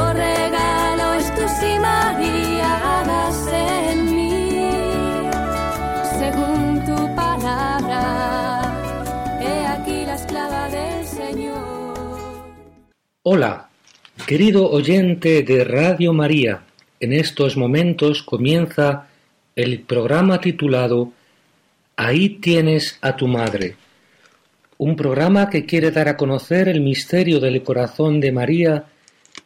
Tu según tu palabra. He aquí la esclava del Señor. Hola, querido oyente de Radio María. En estos momentos comienza el programa titulado Ahí tienes a tu madre. Un programa que quiere dar a conocer el misterio del corazón de María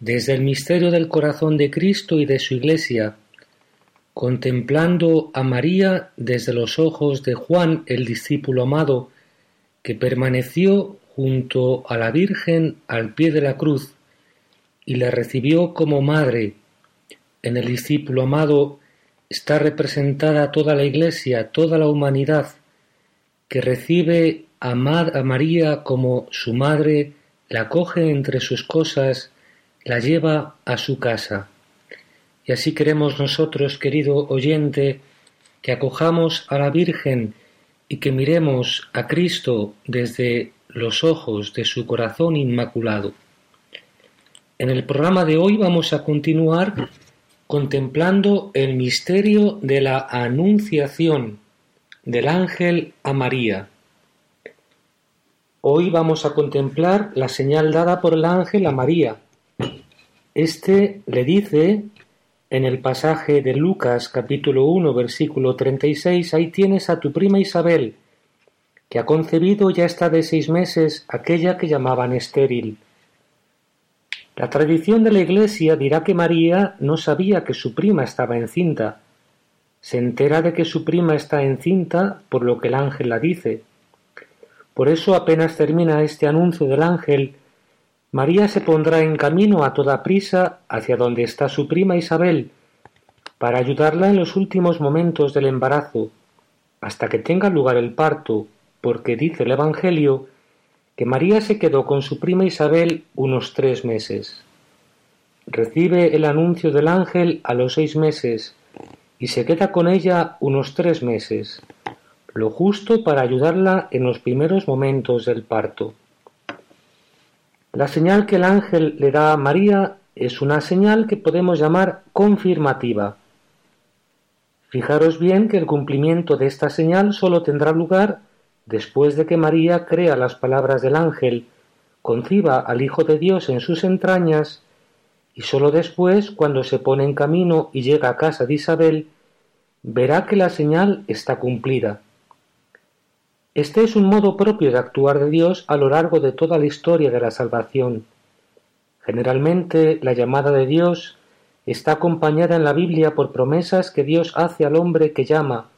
desde el misterio del corazón de Cristo y de su Iglesia, contemplando a María desde los ojos de Juan, el discípulo amado, que permaneció junto a la Virgen al pie de la cruz y la recibió como madre. En el discípulo amado está representada toda la Iglesia, toda la humanidad, que recibe a, Ma- a María como su madre, la coge entre sus cosas, la lleva a su casa. Y así queremos nosotros, querido oyente, que acojamos a la Virgen y que miremos a Cristo desde los ojos de su corazón inmaculado. En el programa de hoy vamos a continuar contemplando el misterio de la anunciación del ángel a María. Hoy vamos a contemplar la señal dada por el ángel a María. Este le dice en el pasaje de Lucas capítulo 1 versículo 36, ahí tienes a tu prima Isabel, que ha concebido ya está de seis meses aquella que llamaban estéril. La tradición de la Iglesia dirá que María no sabía que su prima estaba encinta. Se entera de que su prima está encinta por lo que el ángel la dice. Por eso apenas termina este anuncio del ángel, María se pondrá en camino a toda prisa hacia donde está su prima Isabel, para ayudarla en los últimos momentos del embarazo, hasta que tenga lugar el parto, porque dice el Evangelio que María se quedó con su prima Isabel unos tres meses. Recibe el anuncio del ángel a los seis meses y se queda con ella unos tres meses, lo justo para ayudarla en los primeros momentos del parto. La señal que el ángel le da a María es una señal que podemos llamar confirmativa. Fijaros bien que el cumplimiento de esta señal sólo tendrá lugar después de que María crea las palabras del ángel, conciba al Hijo de Dios en sus entrañas, y sólo después, cuando se pone en camino y llega a casa de Isabel, verá que la señal está cumplida. Este es un modo propio de actuar de Dios a lo largo de toda la historia de la salvación. Generalmente la llamada de Dios está acompañada en la Biblia por promesas que Dios hace al hombre que llama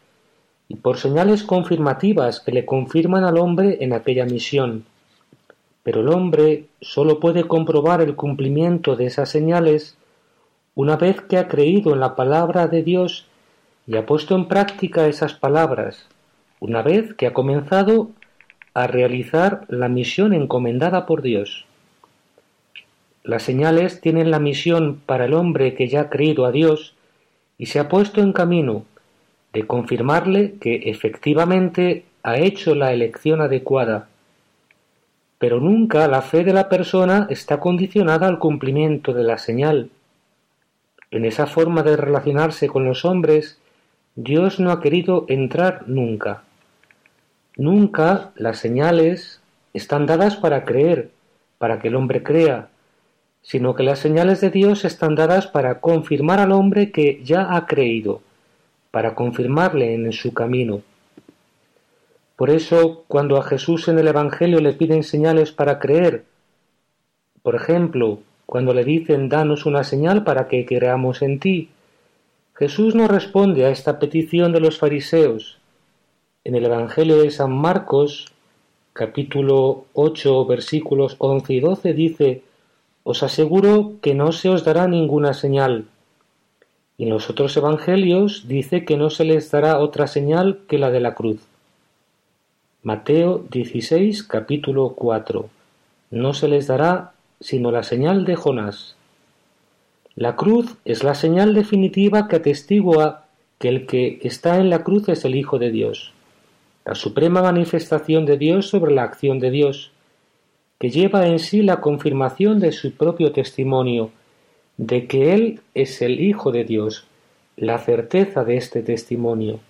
y por señales confirmativas que le confirman al hombre en aquella misión. Pero el hombre sólo puede comprobar el cumplimiento de esas señales una vez que ha creído en la palabra de Dios y ha puesto en práctica esas palabras, una vez que ha comenzado a realizar la misión encomendada por Dios. Las señales tienen la misión para el hombre que ya ha creído a Dios y se ha puesto en camino de confirmarle que efectivamente ha hecho la elección adecuada. Pero nunca la fe de la persona está condicionada al cumplimiento de la señal. En esa forma de relacionarse con los hombres, Dios no ha querido entrar nunca. Nunca las señales están dadas para creer, para que el hombre crea, sino que las señales de Dios están dadas para confirmar al hombre que ya ha creído, para confirmarle en su camino. Por eso, cuando a Jesús en el Evangelio le piden señales para creer, por ejemplo, cuando le dicen danos una señal para que creamos en ti, Jesús no responde a esta petición de los fariseos. En el Evangelio de San Marcos, capítulo 8, versículos 11 y 12, dice, Os aseguro que no se os dará ninguna señal. Y en los otros Evangelios dice que no se les dará otra señal que la de la cruz. Mateo 16, capítulo 4. No se les dará sino la señal de Jonás. La cruz es la señal definitiva que atestigua que el que está en la cruz es el Hijo de Dios, la suprema manifestación de Dios sobre la acción de Dios, que lleva en sí la confirmación de su propio testimonio, de que Él es el Hijo de Dios, la certeza de este testimonio.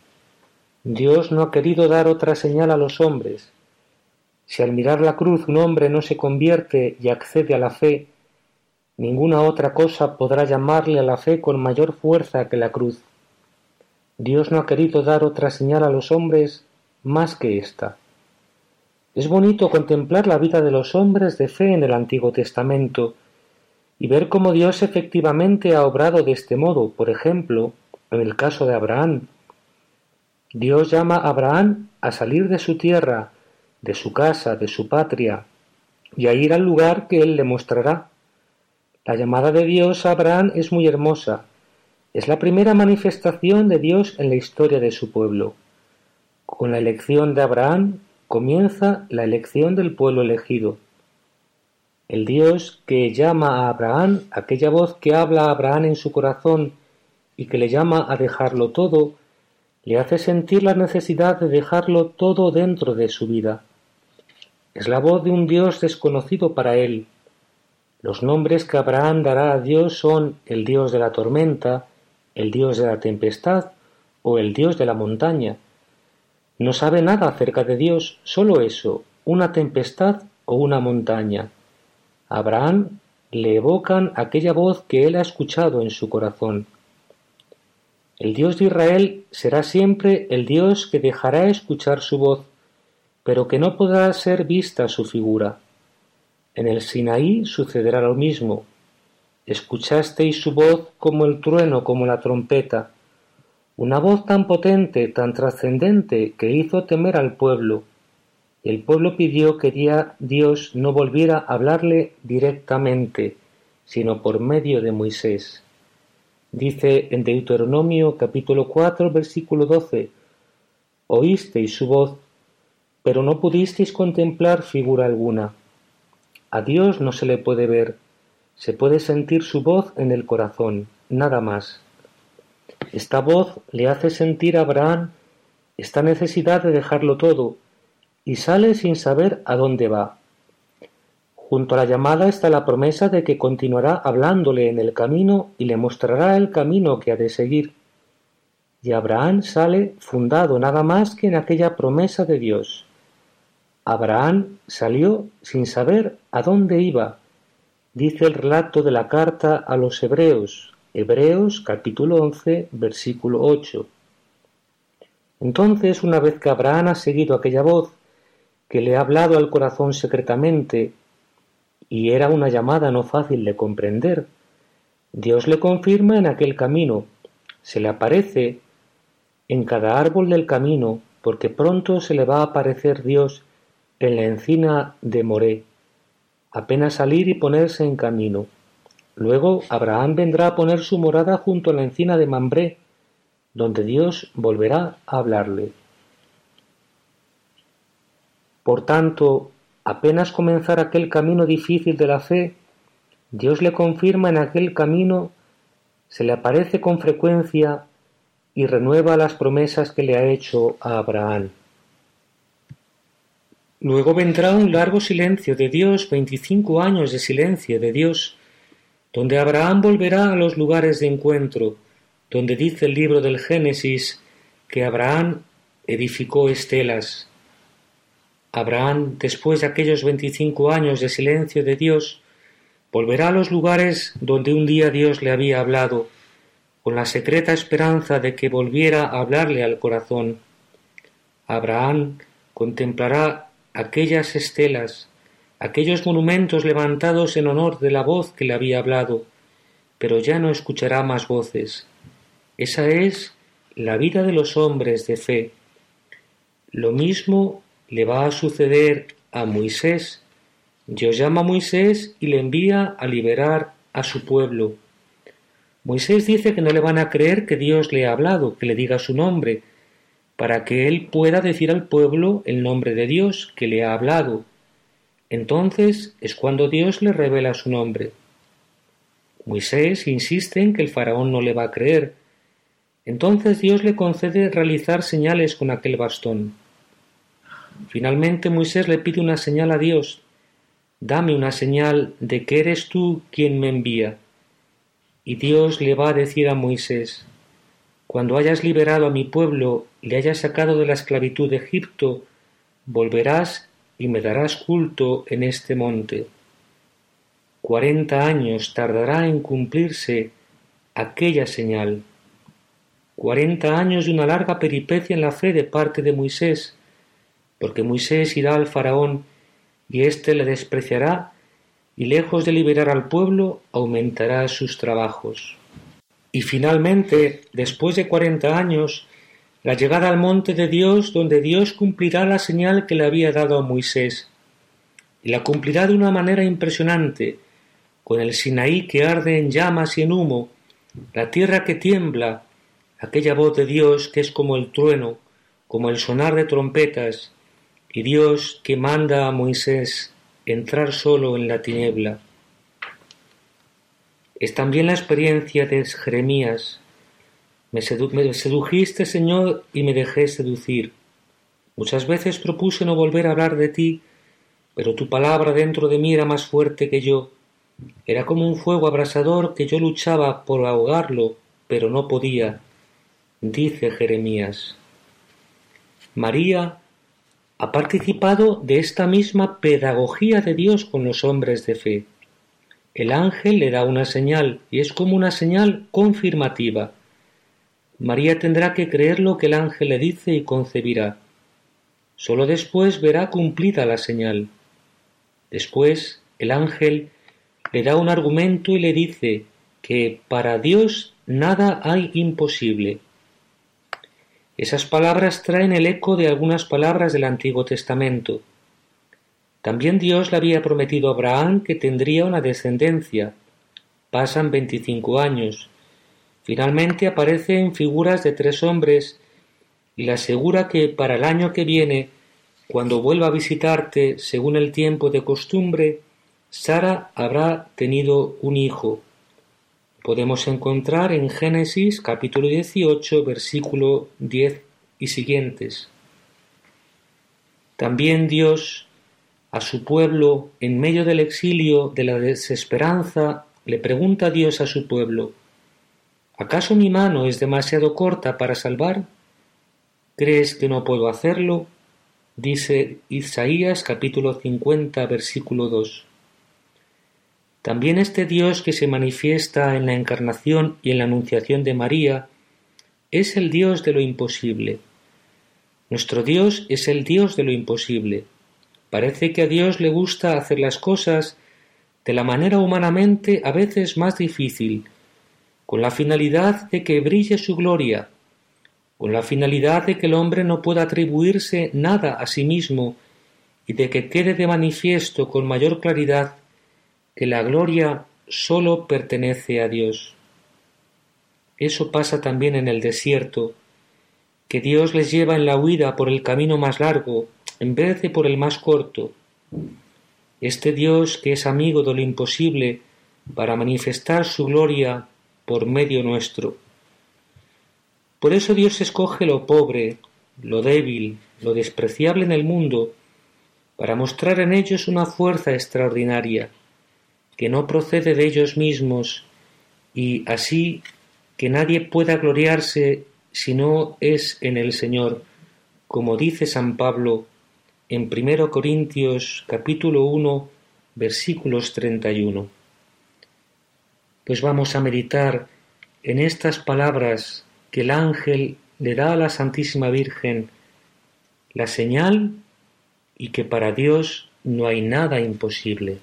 Dios no ha querido dar otra señal a los hombres. Si al mirar la cruz un hombre no se convierte y accede a la fe, ninguna otra cosa podrá llamarle a la fe con mayor fuerza que la cruz. Dios no ha querido dar otra señal a los hombres más que esta. Es bonito contemplar la vida de los hombres de fe en el Antiguo Testamento y ver cómo Dios efectivamente ha obrado de este modo, por ejemplo, en el caso de Abraham, Dios llama a Abraham a salir de su tierra, de su casa, de su patria, y a ir al lugar que él le mostrará. La llamada de Dios a Abraham es muy hermosa. Es la primera manifestación de Dios en la historia de su pueblo. Con la elección de Abraham comienza la elección del pueblo elegido. El Dios que llama a Abraham, aquella voz que habla a Abraham en su corazón y que le llama a dejarlo todo, le hace sentir la necesidad de dejarlo todo dentro de su vida. Es la voz de un Dios desconocido para él. Los nombres que Abraham dará a Dios son el Dios de la tormenta, el Dios de la tempestad o el Dios de la montaña. No sabe nada acerca de Dios, solo eso, una tempestad o una montaña. Abraham le evocan aquella voz que él ha escuchado en su corazón. El Dios de Israel será siempre el Dios que dejará escuchar su voz, pero que no podrá ser vista su figura. En el Sinaí sucederá lo mismo. Escuchasteis su voz como el trueno, como la trompeta, una voz tan potente, tan trascendente, que hizo temer al pueblo. El pueblo pidió que Dios no volviera a hablarle directamente, sino por medio de Moisés. Dice en Deuteronomio capítulo 4 versículo 12, Oísteis su voz, pero no pudisteis contemplar figura alguna. A Dios no se le puede ver, se puede sentir su voz en el corazón, nada más. Esta voz le hace sentir a Abraham esta necesidad de dejarlo todo, y sale sin saber a dónde va. Junto a la llamada está la promesa de que continuará hablándole en el camino y le mostrará el camino que ha de seguir. Y Abraham sale fundado nada más que en aquella promesa de Dios. Abraham salió sin saber a dónde iba, dice el relato de la carta a los Hebreos, Hebreos capítulo 11, versículo 8. Entonces, una vez que Abraham ha seguido aquella voz, que le ha hablado al corazón secretamente y era una llamada no fácil de comprender. Dios le confirma en aquel camino, se le aparece en cada árbol del camino, porque pronto se le va a aparecer Dios en la encina de Moré, apenas salir y ponerse en camino. Luego Abraham vendrá a poner su morada junto a la encina de Mambré, donde Dios volverá a hablarle. Por tanto, Apenas comenzar aquel camino difícil de la fe, Dios le confirma en aquel camino, se le aparece con frecuencia y renueva las promesas que le ha hecho a Abraham. Luego vendrá un largo silencio de Dios, veinticinco años de silencio de Dios, donde Abraham volverá a los lugares de encuentro, donde dice el libro del Génesis que Abraham edificó estelas, Abraham, después de aquellos veinticinco años de silencio de Dios, volverá a los lugares donde un día Dios le había hablado, con la secreta esperanza de que volviera a hablarle al corazón. Abraham contemplará aquellas estelas, aquellos monumentos levantados en honor de la voz que le había hablado, pero ya no escuchará más voces. Esa es la vida de los hombres de fe. Lo mismo le va a suceder a Moisés. Dios llama a Moisés y le envía a liberar a su pueblo. Moisés dice que no le van a creer que Dios le ha hablado, que le diga su nombre, para que él pueda decir al pueblo el nombre de Dios que le ha hablado. Entonces es cuando Dios le revela su nombre. Moisés insiste en que el faraón no le va a creer. Entonces Dios le concede realizar señales con aquel bastón. Finalmente Moisés le pide una señal a Dios. Dame una señal de que eres tú quien me envía. Y Dios le va a decir a Moisés, Cuando hayas liberado a mi pueblo y le hayas sacado de la esclavitud de Egipto, volverás y me darás culto en este monte. Cuarenta años tardará en cumplirse aquella señal. Cuarenta años de una larga peripecia en la fe de parte de Moisés, porque Moisés irá al faraón y éste le despreciará y lejos de liberar al pueblo aumentará sus trabajos. Y finalmente, después de cuarenta años, la llegada al monte de Dios donde Dios cumplirá la señal que le había dado a Moisés. Y la cumplirá de una manera impresionante, con el Sinaí que arde en llamas y en humo, la tierra que tiembla, aquella voz de Dios que es como el trueno, como el sonar de trompetas, y Dios que manda a Moisés entrar solo en la tiniebla. Es también la experiencia de Jeremías. Me, me, sedujiste, Señor, y me dejé seducir. Muchas veces propuse no volver a hablar de ti, pero tu palabra dentro de mí era más fuerte que yo. Era como un fuego abrasador que yo luchaba por ahogarlo, pero no podía, dice Jeremías. María ha participado de esta misma pedagogía de Dios con los hombres de fe. El ángel le da una señal y es como una señal confirmativa. María tendrá que creer lo que el ángel le dice y concebirá. Solo después verá cumplida la señal. Después el ángel le da un argumento y le dice que para Dios nada hay imposible. Esas palabras traen el eco de algunas palabras del Antiguo Testamento. También Dios le había prometido a Abraham que tendría una descendencia. Pasan veinticinco años. Finalmente aparece en figuras de tres hombres y le asegura que para el año que viene, cuando vuelva a visitarte según el tiempo de costumbre, Sara habrá tenido un hijo podemos encontrar en Génesis capítulo 18 versículo 10 y siguientes. También Dios a su pueblo en medio del exilio de la desesperanza le pregunta Dios a su pueblo ¿Acaso mi mano es demasiado corta para salvar? ¿Crees que no puedo hacerlo? Dice Isaías capítulo 50 versículo 2. También este Dios que se manifiesta en la encarnación y en la anunciación de María es el Dios de lo imposible. Nuestro Dios es el Dios de lo imposible. Parece que a Dios le gusta hacer las cosas de la manera humanamente a veces más difícil, con la finalidad de que brille su gloria, con la finalidad de que el hombre no pueda atribuirse nada a sí mismo y de que quede de manifiesto con mayor claridad que la gloria sólo pertenece a Dios. Eso pasa también en el desierto, que Dios les lleva en la huida por el camino más largo en vez de por el más corto. Este Dios que es amigo de lo imposible para manifestar su gloria por medio nuestro. Por eso Dios escoge lo pobre, lo débil, lo despreciable en el mundo, para mostrar en ellos una fuerza extraordinaria que no procede de ellos mismos, y así que nadie pueda gloriarse si no es en el Señor, como dice San Pablo en 1 Corintios capítulo 1 versículos 31. Pues vamos a meditar en estas palabras que el ángel le da a la Santísima Virgen, la señal y que para Dios no hay nada imposible.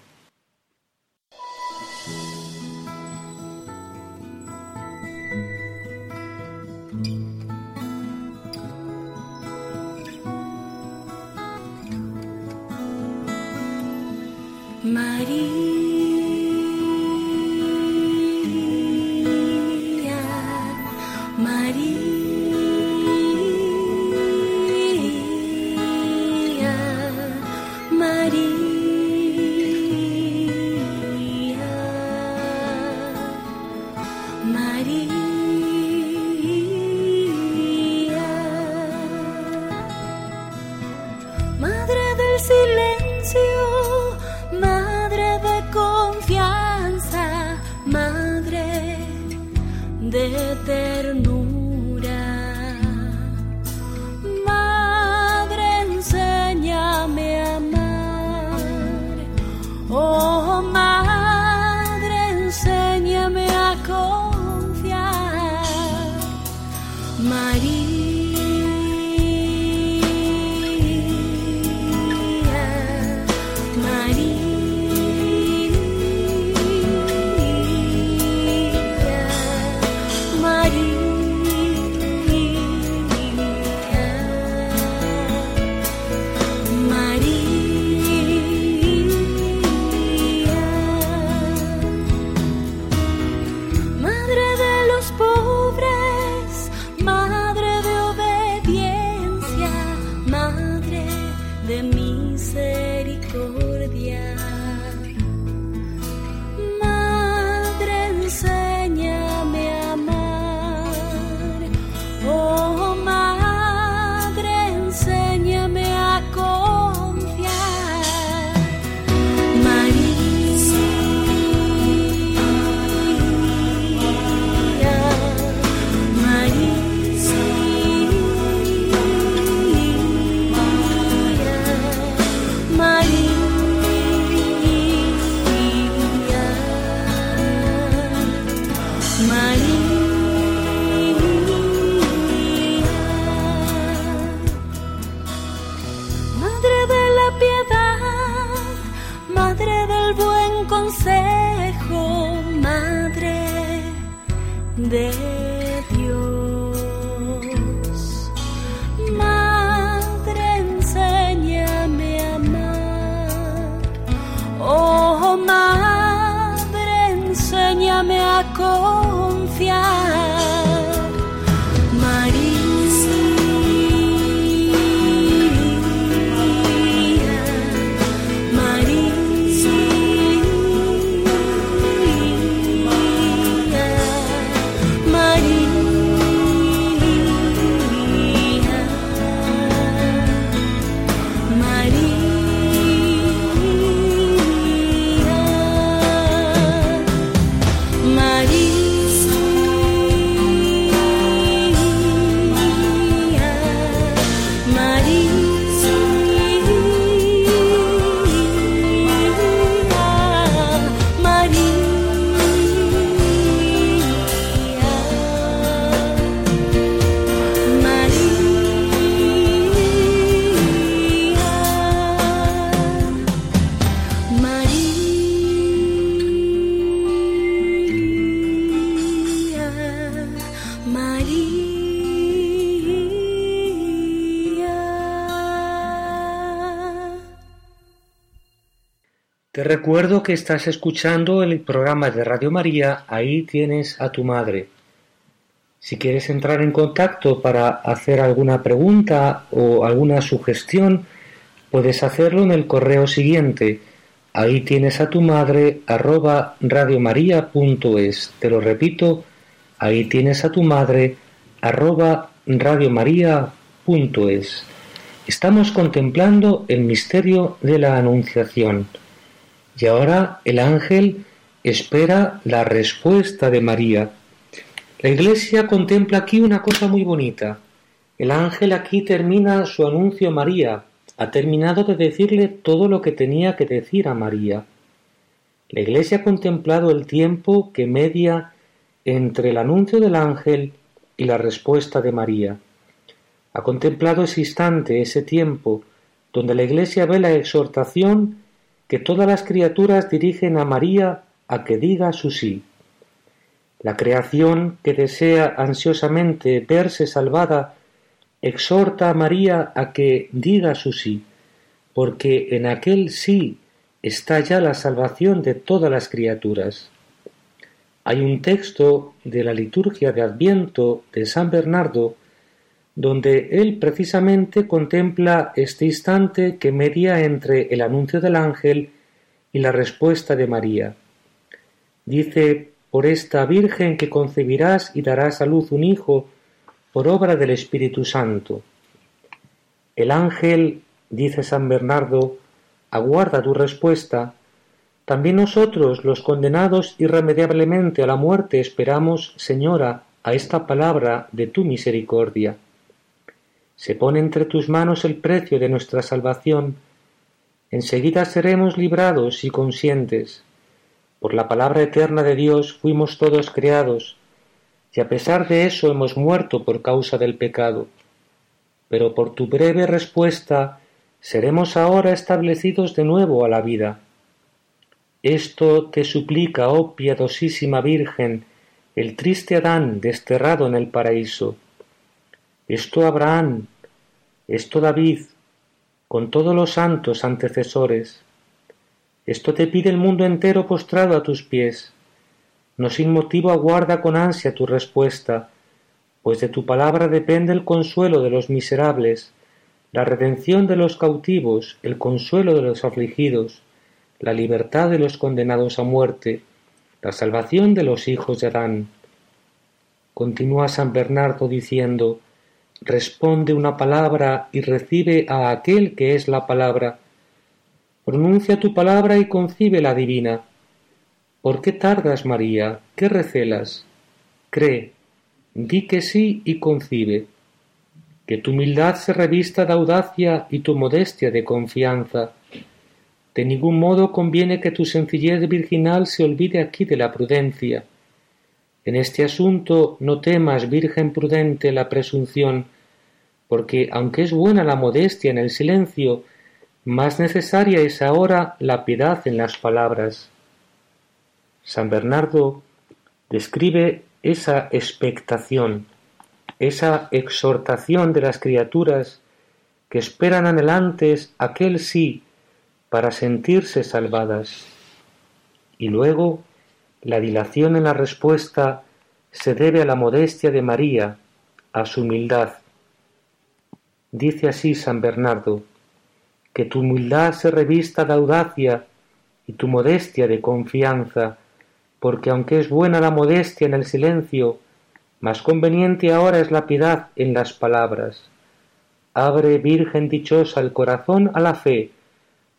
Recuerdo que estás escuchando el programa de Radio María, ahí tienes a tu madre. Si quieres entrar en contacto para hacer alguna pregunta o alguna sugestión, puedes hacerlo en el correo siguiente. Ahí tienes a tu madre arroba radiomaria.es. Te lo repito, ahí tienes a tu madre arroba radiomaria.es. Estamos contemplando el misterio de la Anunciación. Y ahora el ángel espera la respuesta de María. La Iglesia contempla aquí una cosa muy bonita. El ángel aquí termina su anuncio a María, ha terminado de decirle todo lo que tenía que decir a María. La Iglesia ha contemplado el tiempo que media entre el anuncio del ángel y la respuesta de María. Ha contemplado ese instante, ese tiempo, donde la Iglesia ve la exhortación que todas las criaturas dirigen a María a que diga su sí. La creación que desea ansiosamente verse salvada exhorta a María a que diga su sí, porque en aquel sí está ya la salvación de todas las criaturas. Hay un texto de la liturgia de Adviento de San Bernardo donde él precisamente contempla este instante que media entre el anuncio del ángel y la respuesta de María. Dice, por esta Virgen que concebirás y darás a luz un hijo por obra del Espíritu Santo. El ángel, dice San Bernardo, aguarda tu respuesta. También nosotros, los condenados irremediablemente a la muerte, esperamos, Señora, a esta palabra de tu misericordia. Se pone entre tus manos el precio de nuestra salvación. Enseguida seremos librados y conscientes. Por la palabra eterna de Dios fuimos todos creados, y a pesar de eso hemos muerto por causa del pecado. Pero por tu breve respuesta seremos ahora establecidos de nuevo a la vida. Esto te suplica, oh piadosísima Virgen, el triste Adán desterrado en el paraíso. Esto Abraham, esto David, con todos los santos antecesores. Esto te pide el mundo entero postrado a tus pies. No sin motivo aguarda con ansia tu respuesta, pues de tu palabra depende el consuelo de los miserables, la redención de los cautivos, el consuelo de los afligidos, la libertad de los condenados a muerte, la salvación de los hijos de Adán. Continúa San Bernardo diciendo, responde una palabra y recibe a aquel que es la palabra. Pronuncia tu palabra y concibe la divina. ¿Por qué tardas, María? ¿Qué recelas? Cree, di que sí y concibe que tu humildad se revista de audacia y tu modestia de confianza. De ningún modo conviene que tu sencillez virginal se olvide aquí de la prudencia. En este asunto no temas, Virgen prudente, la presunción, porque aunque es buena la modestia en el silencio, más necesaria es ahora la piedad en las palabras. San Bernardo describe esa expectación, esa exhortación de las criaturas que esperan anhelantes aquel sí para sentirse salvadas. Y luego la dilación en la respuesta se debe a la modestia de María, a su humildad. Dice así San Bernardo, que tu humildad se revista de audacia y tu modestia de confianza, porque aunque es buena la modestia en el silencio, más conveniente ahora es la piedad en las palabras. Abre, Virgen dichosa, el corazón a la fe,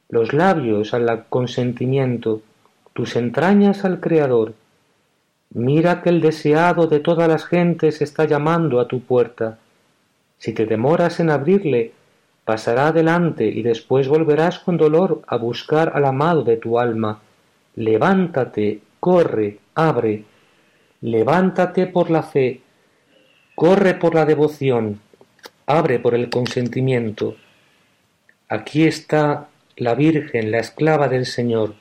los labios al consentimiento, tus entrañas al Creador. Mira que el deseado de todas las gentes está llamando a tu puerta. Si te demoras en abrirle, pasará adelante y después volverás con dolor a buscar al amado de tu alma. Levántate, corre, abre, levántate por la fe, corre por la devoción, abre por el consentimiento. Aquí está la Virgen, la esclava del Señor.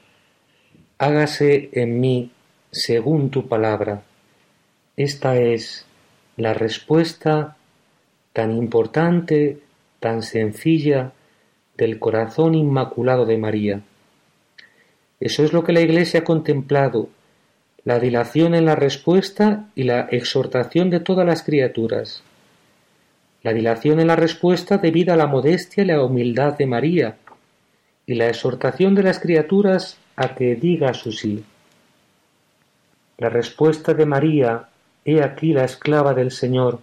Hágase en mí según tu palabra. Esta es la respuesta tan importante, tan sencilla del corazón inmaculado de María. Eso es lo que la Iglesia ha contemplado la dilación en la respuesta y la exhortación de todas las criaturas. La dilación en la respuesta debida a la modestia y la humildad de María, y la exhortación de las criaturas a que diga su sí. La respuesta de María, he aquí la esclava del Señor,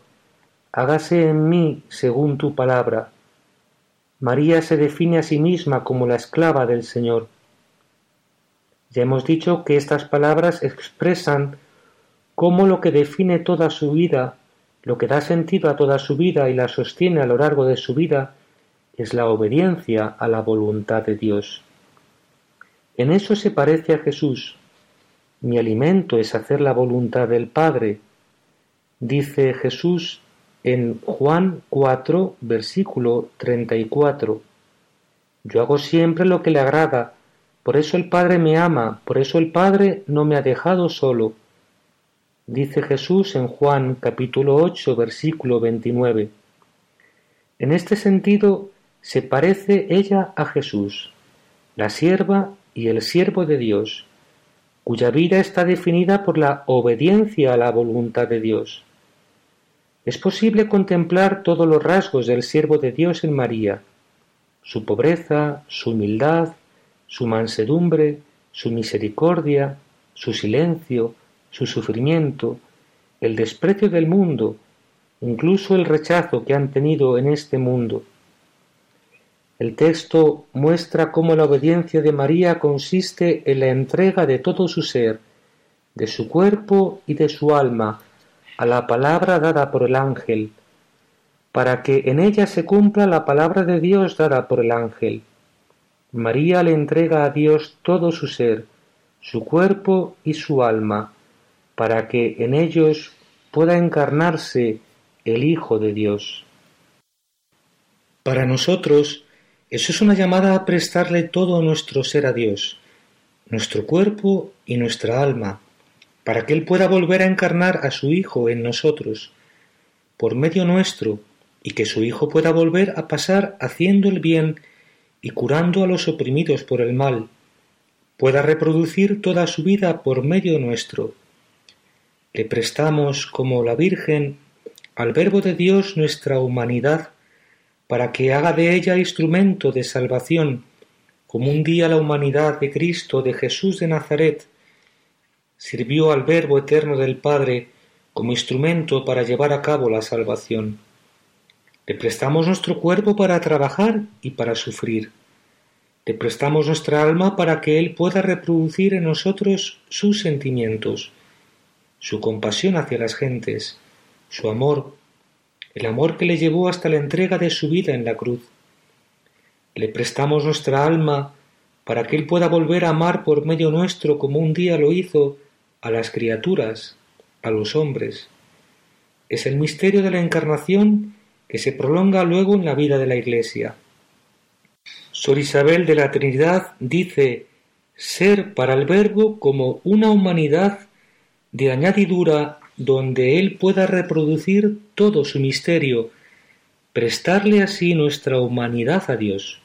hágase en mí según tu palabra. María se define a sí misma como la esclava del Señor ya hemos dicho que estas palabras expresan cómo lo que define toda su vida, lo que da sentido a toda su vida y la sostiene a lo largo de su vida, es la obediencia a la voluntad de Dios. En eso se parece a Jesús. Mi alimento es hacer la voluntad del Padre, dice Jesús en Juan 4, versículo 34. Yo hago siempre lo que le agrada, por eso el Padre me ama, por eso el Padre no me ha dejado solo. Dice Jesús en Juan capítulo 8 versículo 29. En este sentido se parece ella a Jesús, la sierva y el siervo de Dios, cuya vida está definida por la obediencia a la voluntad de Dios. Es posible contemplar todos los rasgos del siervo de Dios en María, su pobreza, su humildad, su mansedumbre, su misericordia, su silencio, su sufrimiento, el desprecio del mundo, incluso el rechazo que han tenido en este mundo. El texto muestra cómo la obediencia de María consiste en la entrega de todo su ser, de su cuerpo y de su alma, a la palabra dada por el ángel, para que en ella se cumpla la palabra de Dios dada por el ángel. María le entrega a Dios todo su ser, su cuerpo y su alma, para que en ellos pueda encarnarse el Hijo de Dios. Para nosotros, eso es una llamada a prestarle todo nuestro ser a Dios, nuestro cuerpo y nuestra alma, para que Él pueda volver a encarnar a su Hijo en nosotros, por medio nuestro, y que su Hijo pueda volver a pasar haciendo el bien y curando a los oprimidos por el mal, pueda reproducir toda su vida por medio nuestro. Le prestamos, como la Virgen, al Verbo de Dios nuestra humanidad, para que haga de ella instrumento de salvación, como un día la humanidad de Cristo, de Jesús de Nazaret, sirvió al Verbo eterno del Padre como instrumento para llevar a cabo la salvación. Le prestamos nuestro cuerpo para trabajar y para sufrir. Le prestamos nuestra alma para que Él pueda reproducir en nosotros sus sentimientos, su compasión hacia las gentes, su amor, el amor que le llevó hasta la entrega de su vida en la cruz. Le prestamos nuestra alma para que Él pueda volver a amar por medio nuestro como un día lo hizo a las criaturas, a los hombres. Es el misterio de la encarnación que se prolonga luego en la vida de la Iglesia. Sor Isabel de la Trinidad dice ser para el Verbo como una humanidad de añadidura donde Él pueda reproducir todo su misterio, prestarle así nuestra humanidad a Dios.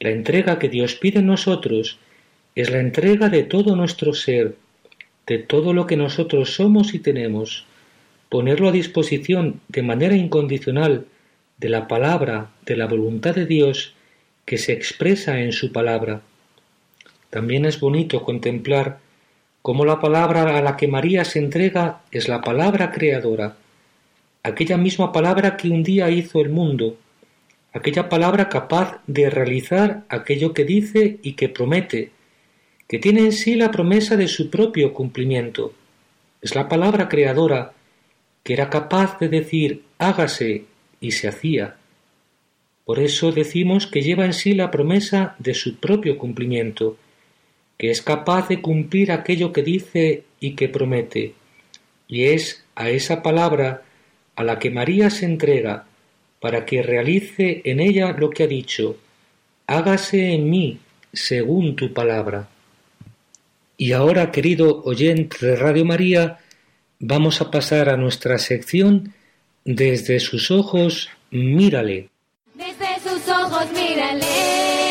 La entrega que Dios pide en nosotros es la entrega de todo nuestro ser, de todo lo que nosotros somos y tenemos, ponerlo a disposición de manera incondicional de la palabra, de la voluntad de Dios que se expresa en su palabra. También es bonito contemplar cómo la palabra a la que María se entrega es la palabra creadora, aquella misma palabra que un día hizo el mundo, aquella palabra capaz de realizar aquello que dice y que promete, que tiene en sí la promesa de su propio cumplimiento. Es la palabra creadora que era capaz de decir hágase y se hacía. Por eso decimos que lleva en sí la promesa de su propio cumplimiento, que es capaz de cumplir aquello que dice y que promete, y es a esa palabra a la que María se entrega para que realice en ella lo que ha dicho, hágase en mí según tu palabra. Y ahora, querido oyente de Radio María, vamos a pasar a nuestra sección Desde sus ojos, mírale. Desde sus ojos, mírale.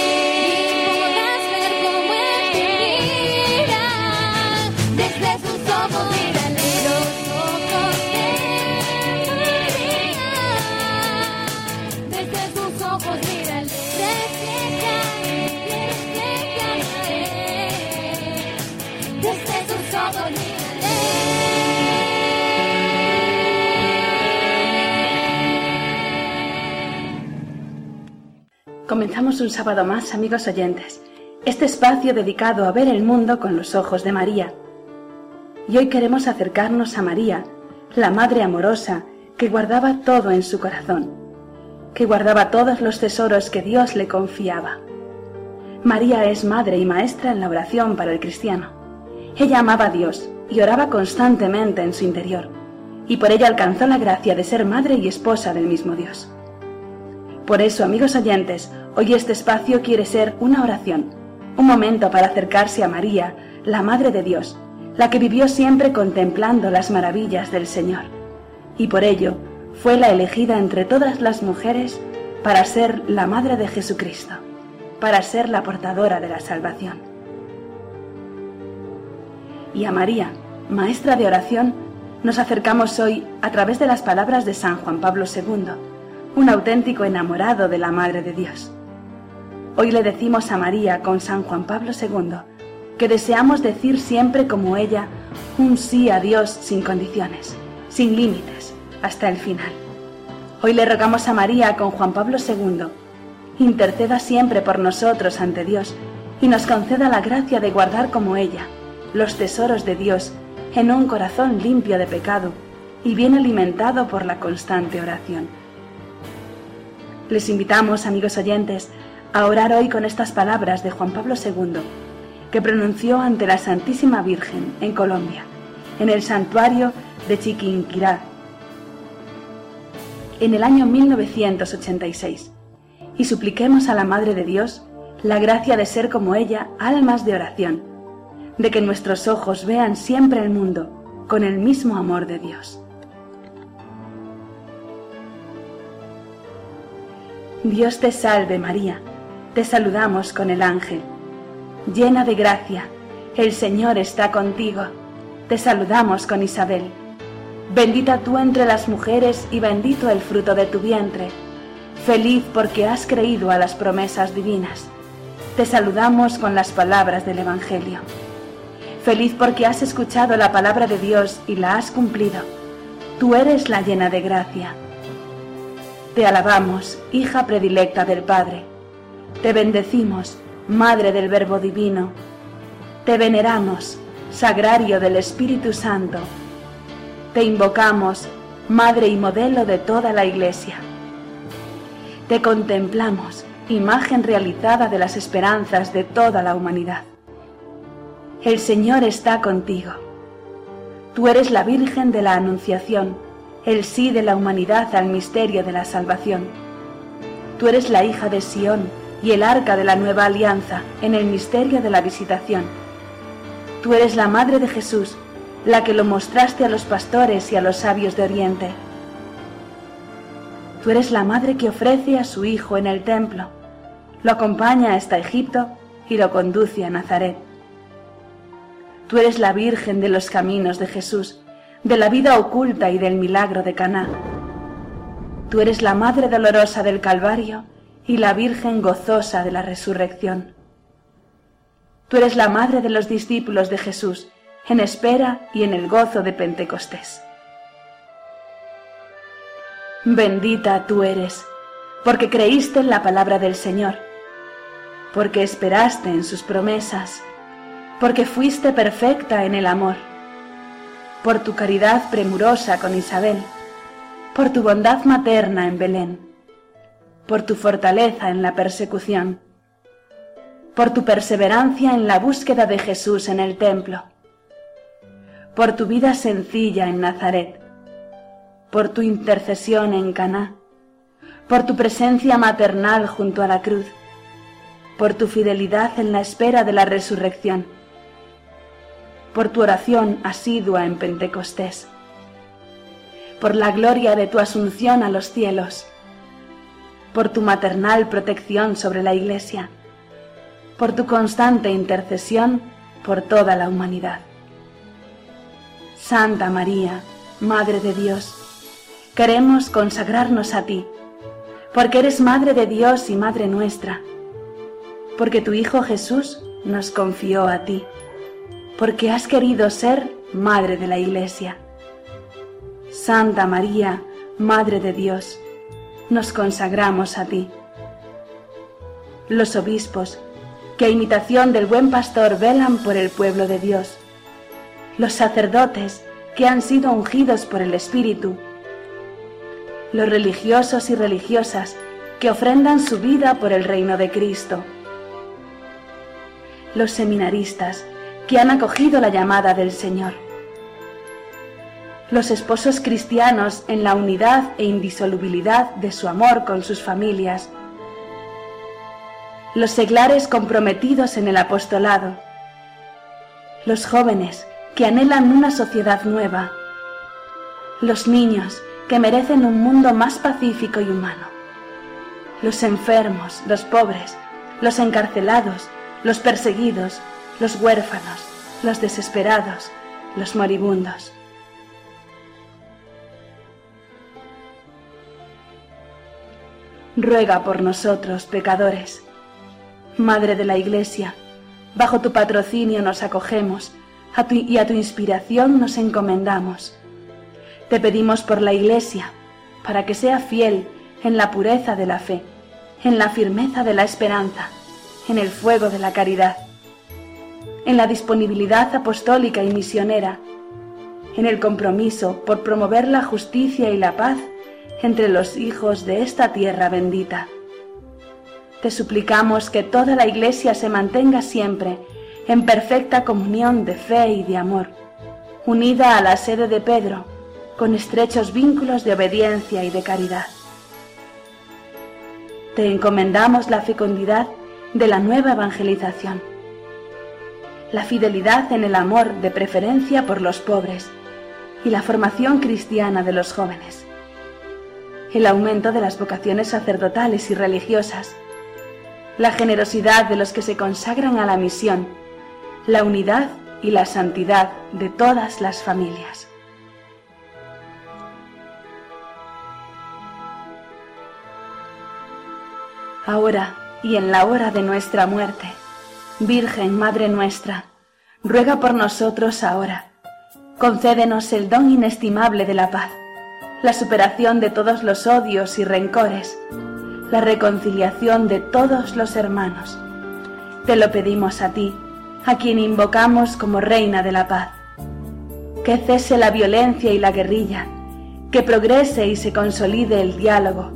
Comenzamos un sábado más, amigos oyentes, este espacio dedicado a ver el mundo con los ojos de María. Y hoy queremos acercarnos a María, la Madre amorosa que guardaba todo en su corazón, que guardaba todos los tesoros que Dios le confiaba. María es madre y maestra en la oración para el cristiano. Ella amaba a Dios y oraba constantemente en su interior, y por ello alcanzó la gracia de ser madre y esposa del mismo Dios. Por eso, amigos oyentes, hoy este espacio quiere ser una oración, un momento para acercarse a María, la Madre de Dios, la que vivió siempre contemplando las maravillas del Señor. Y por ello fue la elegida entre todas las mujeres para ser la Madre de Jesucristo, para ser la portadora de la salvación. Y a María, Maestra de oración, nos acercamos hoy a través de las palabras de San Juan Pablo II un auténtico enamorado de la Madre de Dios. Hoy le decimos a María con San Juan Pablo II que deseamos decir siempre como ella un sí a Dios sin condiciones, sin límites, hasta el final. Hoy le rogamos a María con Juan Pablo II, interceda siempre por nosotros ante Dios y nos conceda la gracia de guardar como ella los tesoros de Dios en un corazón limpio de pecado y bien alimentado por la constante oración. Les invitamos, amigos oyentes, a orar hoy con estas palabras de Juan Pablo II, que pronunció ante la Santísima Virgen en Colombia, en el santuario de Chiquinquirá, en el año 1986, y supliquemos a la Madre de Dios la gracia de ser como ella almas de oración, de que nuestros ojos vean siempre el mundo con el mismo amor de Dios. Dios te salve María, te saludamos con el ángel. Llena de gracia, el Señor está contigo. Te saludamos con Isabel. Bendita tú entre las mujeres y bendito el fruto de tu vientre. Feliz porque has creído a las promesas divinas. Te saludamos con las palabras del Evangelio. Feliz porque has escuchado la palabra de Dios y la has cumplido. Tú eres la llena de gracia. Te alabamos, hija predilecta del Padre. Te bendecimos, Madre del Verbo Divino. Te veneramos, Sagrario del Espíritu Santo. Te invocamos, Madre y modelo de toda la Iglesia. Te contemplamos, imagen realizada de las esperanzas de toda la humanidad. El Señor está contigo. Tú eres la Virgen de la Anunciación el sí de la humanidad al misterio de la salvación. Tú eres la hija de Sión y el arca de la nueva alianza en el misterio de la visitación. Tú eres la madre de Jesús, la que lo mostraste a los pastores y a los sabios de Oriente. Tú eres la madre que ofrece a su hijo en el templo, lo acompaña hasta Egipto y lo conduce a Nazaret. Tú eres la Virgen de los caminos de Jesús, de la vida oculta y del milagro de Caná. Tú eres la Madre dolorosa del Calvario y la Virgen gozosa de la resurrección. Tú eres la Madre de los discípulos de Jesús, en espera y en el gozo de Pentecostés. Bendita tú eres, porque creíste en la palabra del Señor, porque esperaste en sus promesas, porque fuiste perfecta en el amor por tu caridad premurosa con Isabel, por tu bondad materna en Belén, por tu fortaleza en la persecución, por tu perseverancia en la búsqueda de Jesús en el templo, por tu vida sencilla en Nazaret, por tu intercesión en Caná, por tu presencia maternal junto a la cruz, por tu fidelidad en la espera de la resurrección por tu oración asidua en Pentecostés, por la gloria de tu asunción a los cielos, por tu maternal protección sobre la Iglesia, por tu constante intercesión por toda la humanidad. Santa María, Madre de Dios, queremos consagrarnos a ti, porque eres Madre de Dios y Madre nuestra, porque tu Hijo Jesús nos confió a ti porque has querido ser Madre de la Iglesia. Santa María, Madre de Dios, nos consagramos a ti. Los obispos, que a imitación del buen pastor velan por el pueblo de Dios. Los sacerdotes, que han sido ungidos por el Espíritu. Los religiosos y religiosas, que ofrendan su vida por el reino de Cristo. Los seminaristas, que han acogido la llamada del Señor. Los esposos cristianos en la unidad e indisolubilidad de su amor con sus familias. Los seglares comprometidos en el apostolado. Los jóvenes que anhelan una sociedad nueva. Los niños que merecen un mundo más pacífico y humano. Los enfermos, los pobres, los encarcelados, los perseguidos, los huérfanos, los desesperados, los moribundos. Ruega por nosotros, pecadores. Madre de la Iglesia, bajo tu patrocinio nos acogemos, y a tu inspiración nos encomendamos. Te pedimos por la Iglesia, para que sea fiel en la pureza de la fe, en la firmeza de la esperanza, en el fuego de la caridad, en la disponibilidad apostólica y misionera, en el compromiso por promover la justicia y la paz entre los hijos de esta tierra bendita. Te suplicamos que toda la Iglesia se mantenga siempre en perfecta comunión de fe y de amor, unida a la sede de Pedro, con estrechos vínculos de obediencia y de caridad. Te encomendamos la fecundidad de la nueva evangelización, la fidelidad en el amor de preferencia por los pobres y la formación cristiana de los jóvenes, el aumento de las vocaciones sacerdotales y religiosas, la generosidad de los que se consagran a la misión, la unidad y la santidad de todas las familias. Ahora y en la hora de nuestra muerte, Virgen Madre nuestra, ruega por nosotros ahora. Concédenos el don inestimable de la paz, la superación de todos los odios y rencores, la reconciliación de todos los hermanos. Te lo pedimos a ti, a quien invocamos como Reina de la Paz. Que cese la violencia y la guerrilla, que progrese y se consolide el diálogo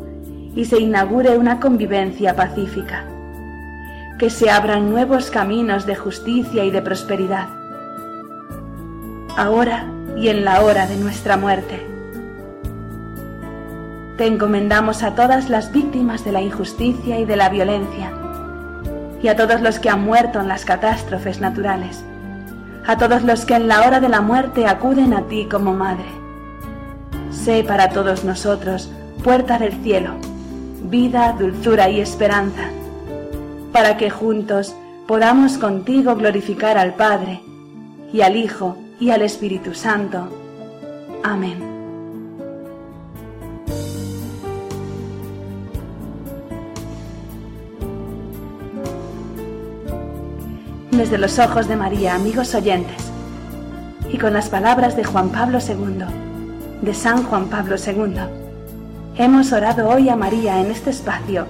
y se inaugure una convivencia pacífica. Que se abran nuevos caminos de justicia y de prosperidad. Ahora y en la hora de nuestra muerte. Te encomendamos a todas las víctimas de la injusticia y de la violencia y a todos los que han muerto en las catástrofes naturales, a todos los que en la hora de la muerte acuden a ti como Madre. Sé para todos nosotros puerta del cielo, vida, dulzura y esperanza, para que juntos podamos contigo glorificar al Padre, y al Hijo, y al Espíritu Santo. Amén. desde los ojos de María, amigos oyentes, y con las palabras de Juan Pablo II, de San Juan Pablo II, hemos orado hoy a María en este espacio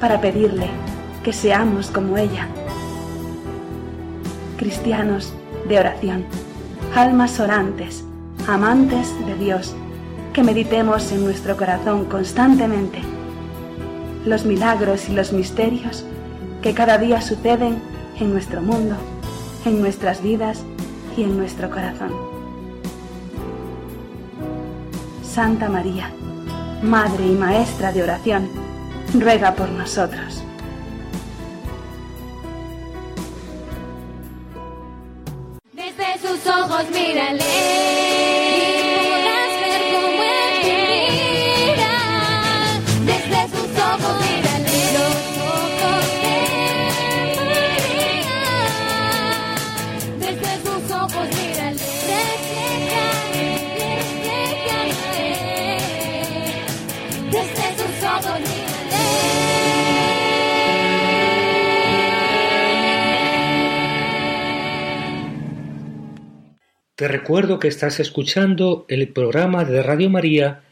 para pedirle que seamos como ella, cristianos de oración, almas orantes, amantes de Dios, que meditemos en nuestro corazón constantemente los milagros y los misterios que cada día suceden en nuestro mundo, en nuestras vidas y en nuestro corazón. Santa María, Madre y Maestra de oración, ruega por nosotros. Desde sus ojos mírale. Te recuerdo que estás escuchando el programa de Radio María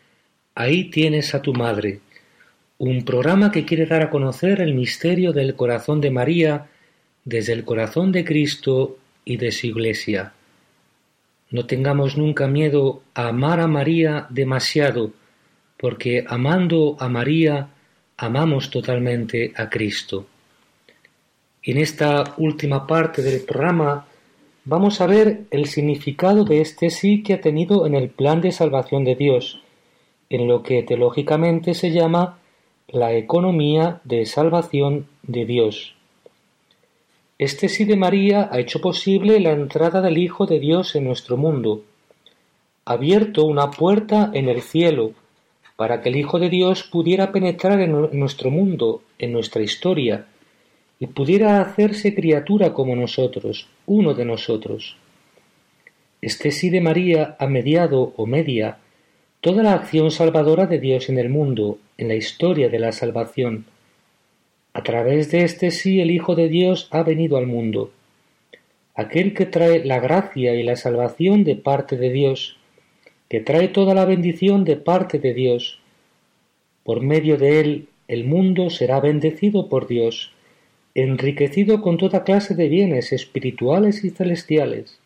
Ahí tienes a tu madre, un programa que quiere dar a conocer el misterio del corazón de María desde el corazón de Cristo y de su Iglesia. No tengamos nunca miedo a amar a María demasiado, porque amando a María amamos totalmente a Cristo. En esta última parte del programa vamos a ver el significado de este sí que ha tenido en el plan de salvación de Dios, en lo que teológicamente se llama la economía de salvación de Dios. Este sí de María ha hecho posible la entrada del Hijo de Dios en nuestro mundo, ha abierto una puerta en el cielo para que el Hijo de Dios pudiera penetrar en nuestro mundo, en nuestra historia, y pudiera hacerse criatura como nosotros, uno de nosotros. Este sí de María ha mediado o media toda la acción salvadora de Dios en el mundo, en la historia de la salvación. A través de este sí el Hijo de Dios ha venido al mundo. aquel que trae la gracia y la salvación de parte de Dios, que trae toda la bendición de parte de Dios. Por medio de él el mundo será bendecido por Dios, enriquecido con toda clase de bienes espirituales y celestiales.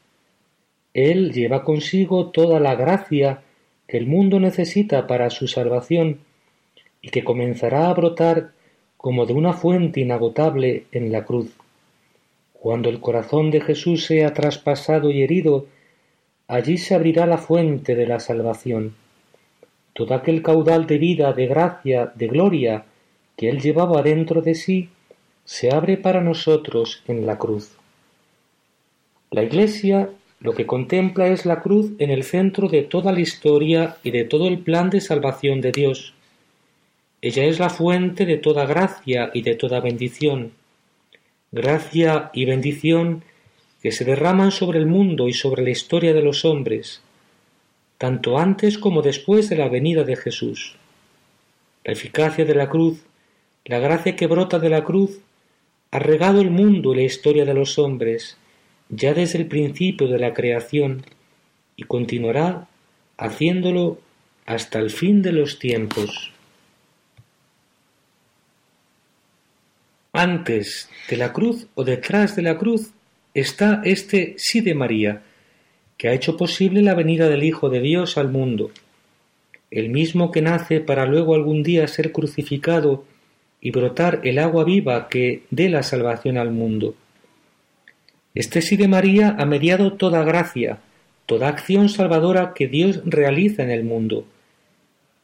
Él lleva consigo toda la gracia que el mundo necesita para su salvación y que comenzará a brotar como de una fuente inagotable en la cruz. Cuando el corazón de Jesús sea traspasado y herido, allí se abrirá la fuente de la salvación. Todo aquel caudal de vida, de gracia, de gloria que él llevaba dentro de sí, se abre para nosotros en la cruz. La Iglesia lo que contempla es la cruz en el centro de toda la historia y de todo el plan de salvación de Dios. Ella es la fuente de toda gracia y de toda bendición. Gracia y bendición que se derraman sobre el mundo y sobre la historia de los hombres, tanto antes como después de la venida de Jesús. La eficacia de la cruz, la gracia que brota de la cruz, ha regado el mundo y la historia de los hombres, ya desde el principio de la creación, y continuará haciéndolo hasta el fin de los tiempos. Antes de la cruz o detrás de la cruz está este sí de María, que ha hecho posible la venida del Hijo de Dios al mundo, el mismo que nace para luego algún día ser crucificado y brotar el agua viva que dé la salvación al mundo. Este sí de María ha mediado toda gracia, toda acción salvadora que Dios realiza en el mundo.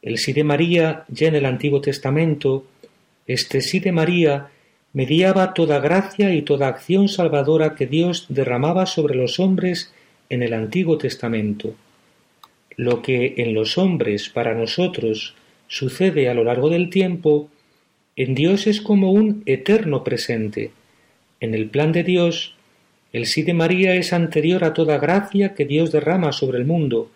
El sí de María, ya en el Antiguo Testamento, este sí de María mediaba toda gracia y toda acción salvadora que Dios derramaba sobre los hombres en el Antiguo Testamento. Lo que en los hombres para nosotros sucede a lo largo del tiempo, en Dios es como un eterno presente. En el plan de Dios, el sí de María es anterior a toda gracia que Dios derrama sobre el mundo,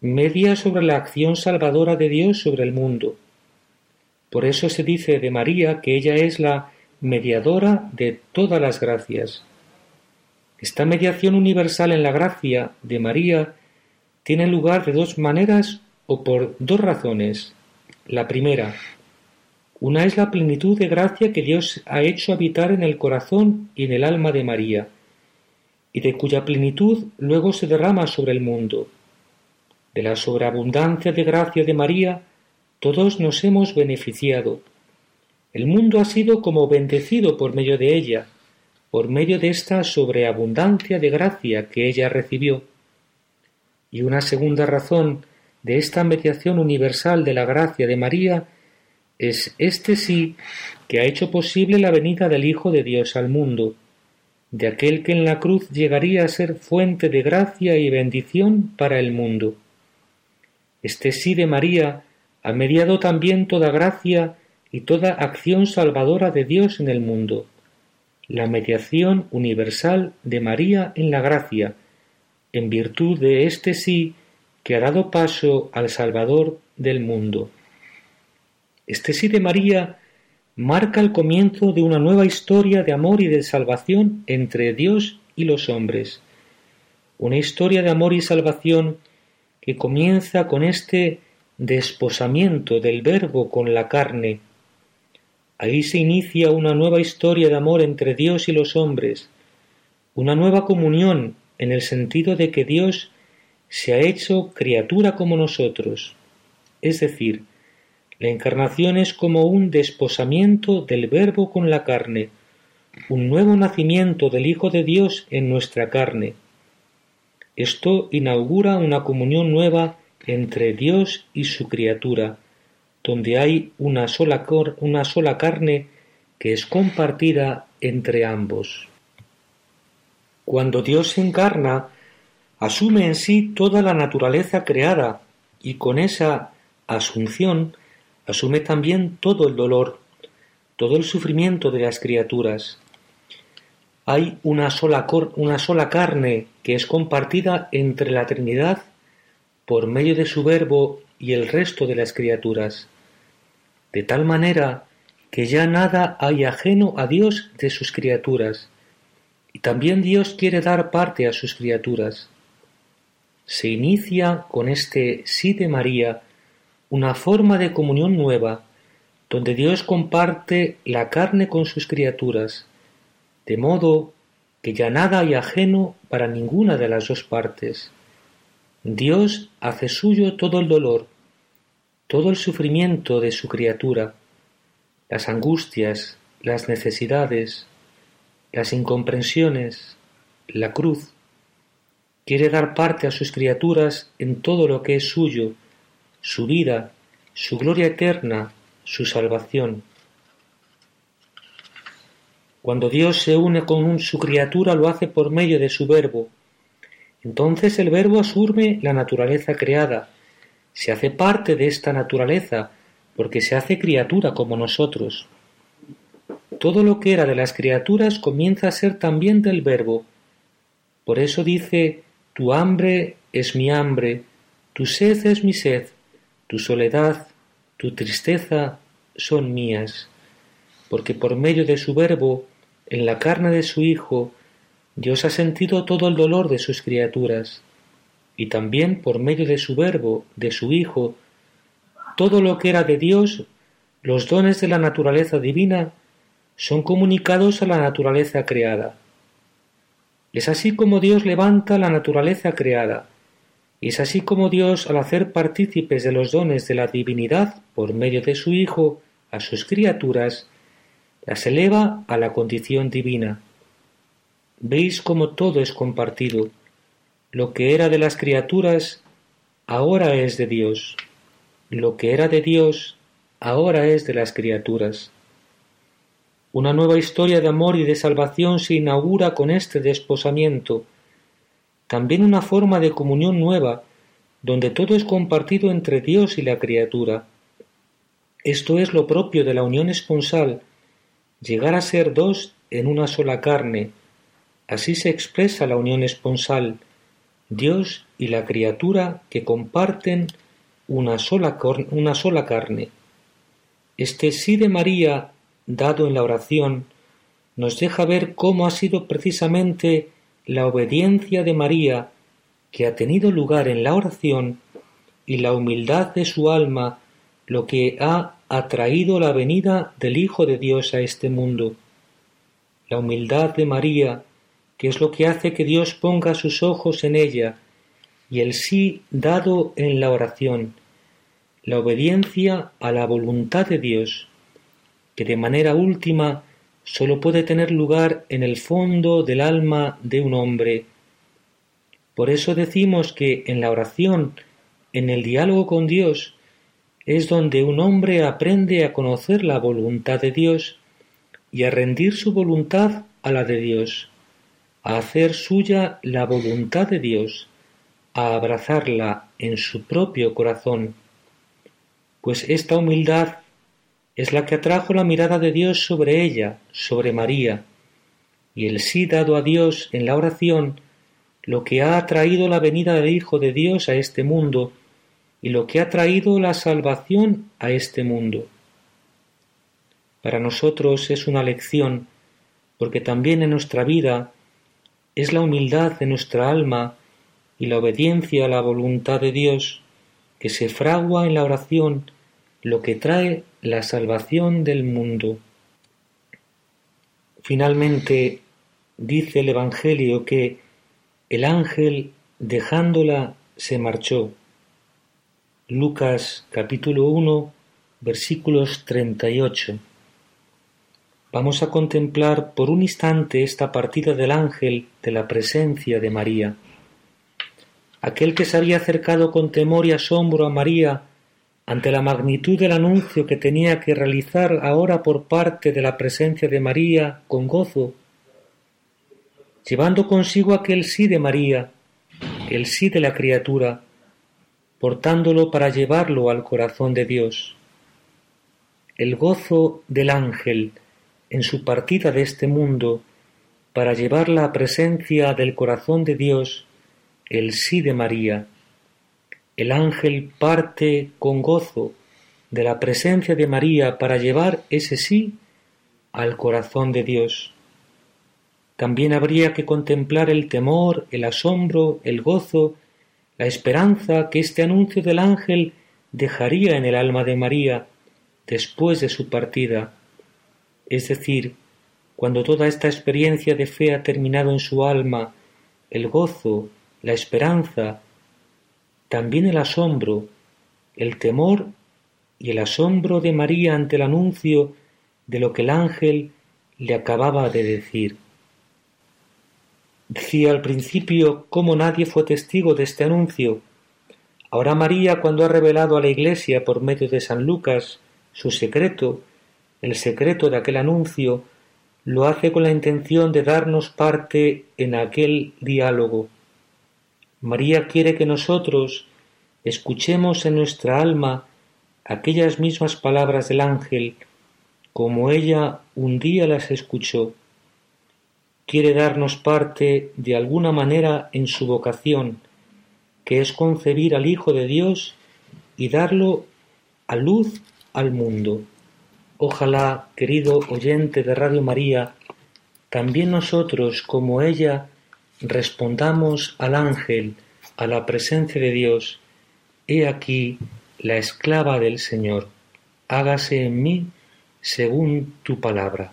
media sobre la acción salvadora de Dios sobre el mundo. Por eso se dice de María que ella es la mediadora de todas las gracias. Esta mediación universal en la gracia de María tiene lugar de dos maneras o por dos razones. La primera, una es la plenitud de gracia que Dios ha hecho habitar en el corazón y en el alma de María y de cuya plenitud luego se derrama sobre el mundo. De la sobreabundancia de gracia de María, todos nos hemos beneficiado. El mundo ha sido como bendecido por medio de ella, por medio de esta sobreabundancia de gracia que ella recibió. Y una segunda razón de esta mediación universal de la gracia de María es este sí que ha hecho posible la venida del Hijo de Dios al mundo, de aquel que en la cruz llegaría a ser fuente de gracia y bendición para el mundo. Este sí de María ha mediado también toda gracia y toda acción salvadora de Dios en el mundo, la mediación universal de María en la gracia, en virtud de este sí que ha dado paso al Salvador del mundo. Este sí de María marca el comienzo de una nueva historia de amor y de salvación entre Dios y los hombres. Una historia de amor y salvación que comienza con este desposamiento del Verbo con la carne. Ahí se inicia una nueva historia de amor entre Dios y los hombres, una nueva comunión en el sentido de que Dios se ha hecho criatura como nosotros, es decir, la encarnación es como un desposamiento del Verbo con la carne, un nuevo nacimiento del Hijo de Dios en nuestra carne. Esto inaugura una comunión nueva entre Dios y su criatura, donde hay una sola, una sola carne que es compartida entre ambos. Cuando Dios se encarna, asume en sí toda la naturaleza creada y con esa asunción asume también todo el dolor, todo el sufrimiento de las criaturas. Hay una sola, una sola carne que es compartida entre la Trinidad por medio de su Verbo y el resto de las criaturas, de tal manera que ya nada hay ajeno a Dios de sus criaturas, Y también Dios quiere dar parte a sus criaturas. Se inicia con este sí de María una forma de comunión nueva, donde Dios comparte la carne con sus criaturas, de modo que ya nada hay ajeno para ninguna de las dos partes. Dios hace suyo todo el dolor, todo el sufrimiento de su criatura, las angustias, las necesidades, las incomprensiones, la cruz. Quiere dar parte a sus criaturas en todo lo que es suyo, su vida, su gloria eterna, su salvación. Cuando Dios se une con su criatura lo hace por medio de su verbo. Entonces el verbo asume la naturaleza creada, se hace parte de esta naturaleza, porque se hace criatura como nosotros. Todo lo que era de las criaturas comienza a ser también del verbo. Por eso dice, tu hambre es mi hambre, tu sed es mi sed, tu soledad, tu tristeza son mías, porque por medio de su verbo en la carne de su Hijo, Dios ha sentido todo el dolor de sus criaturas, y también por medio de su verbo, de su Hijo, todo lo que era de Dios, los dones de la naturaleza divina, son comunicados a la naturaleza creada. Es así como Dios levanta la naturaleza creada, es así como Dios, al hacer partícipes de los dones de la divinidad por medio de su Hijo a sus criaturas, las eleva a la condición divina. Veis cómo todo es compartido. Lo que era de las criaturas, ahora es de Dios. Lo que era de Dios, ahora es de las criaturas. Una nueva historia de amor y de salvación se inaugura con este desposamiento, también una forma de comunión nueva, donde todo es compartido entre Dios y la criatura. Esto es lo propio de la unión esponsal, llegar a ser dos en una sola carne. Así se expresa la unión esponsal, Dios y la criatura que comparten una sola, una sola carne. Este sí de María, dado en la oración, nos deja ver cómo ha sido precisamente la obediencia de María que ha tenido lugar en la oración y la humildad de su alma lo que ha atraído la venida del Hijo de Dios a este mundo. La humildad de María, que es lo que hace que Dios ponga sus ojos en ella, y el sí dado en la oración, la obediencia a la voluntad de Dios, que de manera última sólo puede tener lugar en el fondo del alma de un hombre. Por eso decimos que en la oración, en el diálogo con Dios, es donde un hombre aprende a conocer la voluntad de Dios y a rendir su voluntad a la de Dios, a hacer suya la voluntad de Dios, a abrazarla en su propio corazón, pues esta humildad es la que atrajo la mirada de Dios sobre ella, sobre María, y el sí dado a Dios en la oración, lo que ha atraído la venida del Hijo de Dios a este mundo, y lo que ha traído la salvación a este mundo. Para nosotros es una lección, porque también en nuestra vida es la humildad de nuestra alma y la obediencia a la voluntad de Dios que se fragua en la oración lo que trae la salvación del mundo. Finalmente, dice el Evangelio que el ángel, dejándola, se marchó. Lucas capítulo 1 versículos 38. Vamos a contemplar por un instante esta partida del ángel de la presencia de María. Aquel que se había acercado con temor y asombro a María ante la magnitud del anuncio que tenía que realizar ahora por parte de la presencia de María con gozo, llevando consigo aquel sí de María, el sí de la criatura, portándolo para llevarlo al corazón de Dios. El gozo del ángel en su partida de este mundo para llevar la presencia del corazón de Dios, el sí de María. El ángel parte con gozo de la presencia de María para llevar ese sí al corazón de Dios. también habría que contemplar el temor, el asombro, el gozo, la esperanza que este anuncio del ángel dejaría en el alma de María después de su partida, es decir, cuando toda esta experiencia de fe ha terminado en su alma, el gozo, la esperanza, también el asombro, el temor y el asombro de María ante el anuncio de lo que el ángel le acababa de decir. Decía al principio cómo nadie fue testigo de este anuncio. Ahora María, cuando ha revelado a la Iglesia por medio de San Lucas su secreto, el secreto de aquel anuncio, lo hace con la intención de darnos parte en aquel diálogo. María quiere que nosotros escuchemos en nuestra alma aquellas mismas palabras del ángel, como ella un día las escuchó quiere darnos parte de alguna manera en su vocación, que es concebir al Hijo de Dios y darlo a luz al mundo. Ojalá, querido oyente de Radio María, también nosotros, como ella, respondamos al ángel, a la presencia de Dios, He aquí la esclava del Señor, hágase en mí según tu palabra.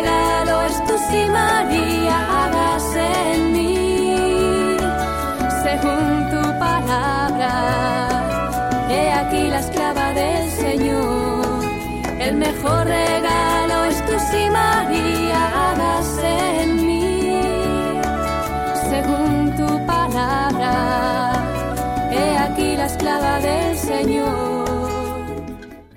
mejor regalo es tu sí, María, en mí, según tu palabra. He aquí la esclava del Señor.